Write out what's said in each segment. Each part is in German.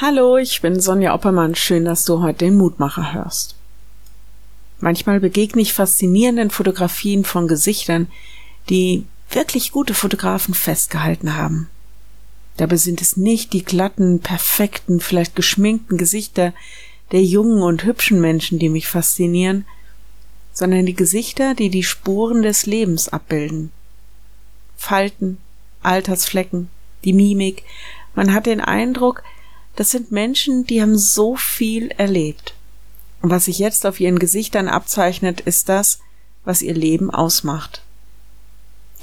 Hallo, ich bin Sonja Oppermann. Schön, dass du heute den Mutmacher hörst. Manchmal begegne ich faszinierenden Fotografien von Gesichtern, die wirklich gute Fotografen festgehalten haben. Dabei sind es nicht die glatten, perfekten, vielleicht geschminkten Gesichter der jungen und hübschen Menschen, die mich faszinieren, sondern die Gesichter, die die Spuren des Lebens abbilden. Falten, Altersflecken, die Mimik. Man hat den Eindruck, das sind Menschen, die haben so viel erlebt. Und was sich jetzt auf ihren Gesichtern abzeichnet, ist das, was ihr Leben ausmacht.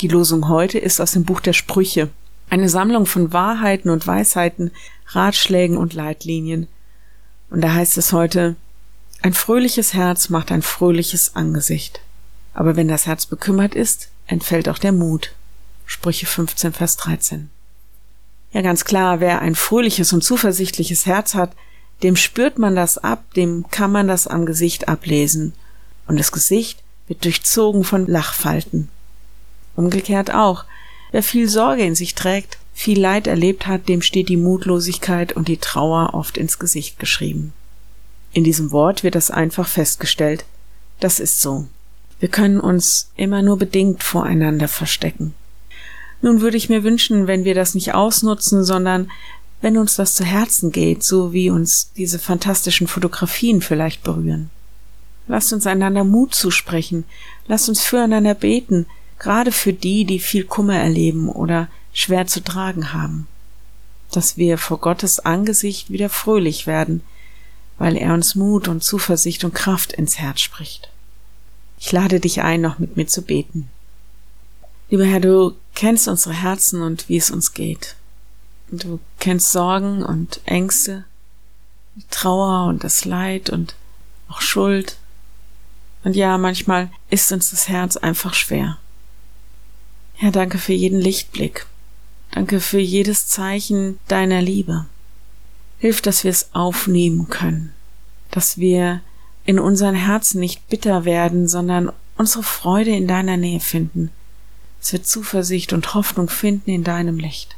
Die Losung heute ist aus dem Buch der Sprüche, eine Sammlung von Wahrheiten und Weisheiten, Ratschlägen und Leitlinien. Und da heißt es heute, ein fröhliches Herz macht ein fröhliches Angesicht. Aber wenn das Herz bekümmert ist, entfällt auch der Mut. Sprüche 15, Vers 13. Ja, ganz klar, wer ein fröhliches und zuversichtliches Herz hat, dem spürt man das ab, dem kann man das am Gesicht ablesen. Und das Gesicht wird durchzogen von Lachfalten. Umgekehrt auch. Wer viel Sorge in sich trägt, viel Leid erlebt hat, dem steht die Mutlosigkeit und die Trauer oft ins Gesicht geschrieben. In diesem Wort wird das einfach festgestellt. Das ist so. Wir können uns immer nur bedingt voreinander verstecken. Nun würde ich mir wünschen, wenn wir das nicht ausnutzen, sondern wenn uns das zu Herzen geht, so wie uns diese fantastischen Fotografien vielleicht berühren. Lasst uns einander Mut zusprechen, lasst uns füreinander beten, gerade für die, die viel Kummer erleben oder schwer zu tragen haben, dass wir vor Gottes Angesicht wieder fröhlich werden, weil er uns Mut und Zuversicht und Kraft ins Herz spricht. Ich lade dich ein, noch mit mir zu beten. Lieber Herr, du kennst unsere Herzen und wie es uns geht. Du kennst Sorgen und Ängste, Trauer und das Leid und auch Schuld. Und ja, manchmal ist uns das Herz einfach schwer. Herr, danke für jeden Lichtblick. Danke für jedes Zeichen deiner Liebe. Hilf, dass wir es aufnehmen können, dass wir in unseren Herzen nicht bitter werden, sondern unsere Freude in deiner Nähe finden, dass wir Zuversicht und Hoffnung finden in deinem Licht.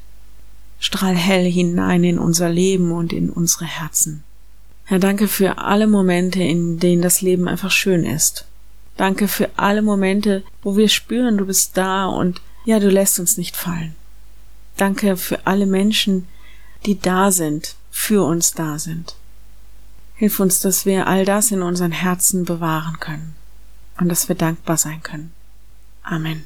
Strahl hell hinein in unser Leben und in unsere Herzen. Herr, danke für alle Momente, in denen das Leben einfach schön ist. Danke für alle Momente, wo wir spüren, du bist da und ja, du lässt uns nicht fallen. Danke für alle Menschen, die da sind, für uns da sind. Hilf uns, dass wir all das in unseren Herzen bewahren können und dass wir dankbar sein können. Amen.